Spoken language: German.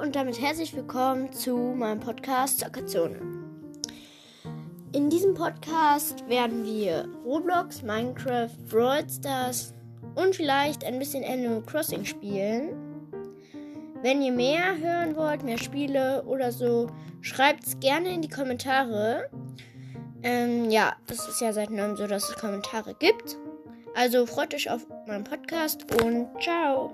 und damit herzlich willkommen zu meinem Podcast Zockerzone. In diesem Podcast werden wir Roblox, Minecraft, Brawl Stars und vielleicht ein bisschen Animal Crossing spielen. Wenn ihr mehr hören wollt, mehr Spiele oder so, schreibt es gerne in die Kommentare. Ähm, ja, das ist ja seit neuem so, dass es Kommentare gibt. Also freut euch auf meinen Podcast und ciao.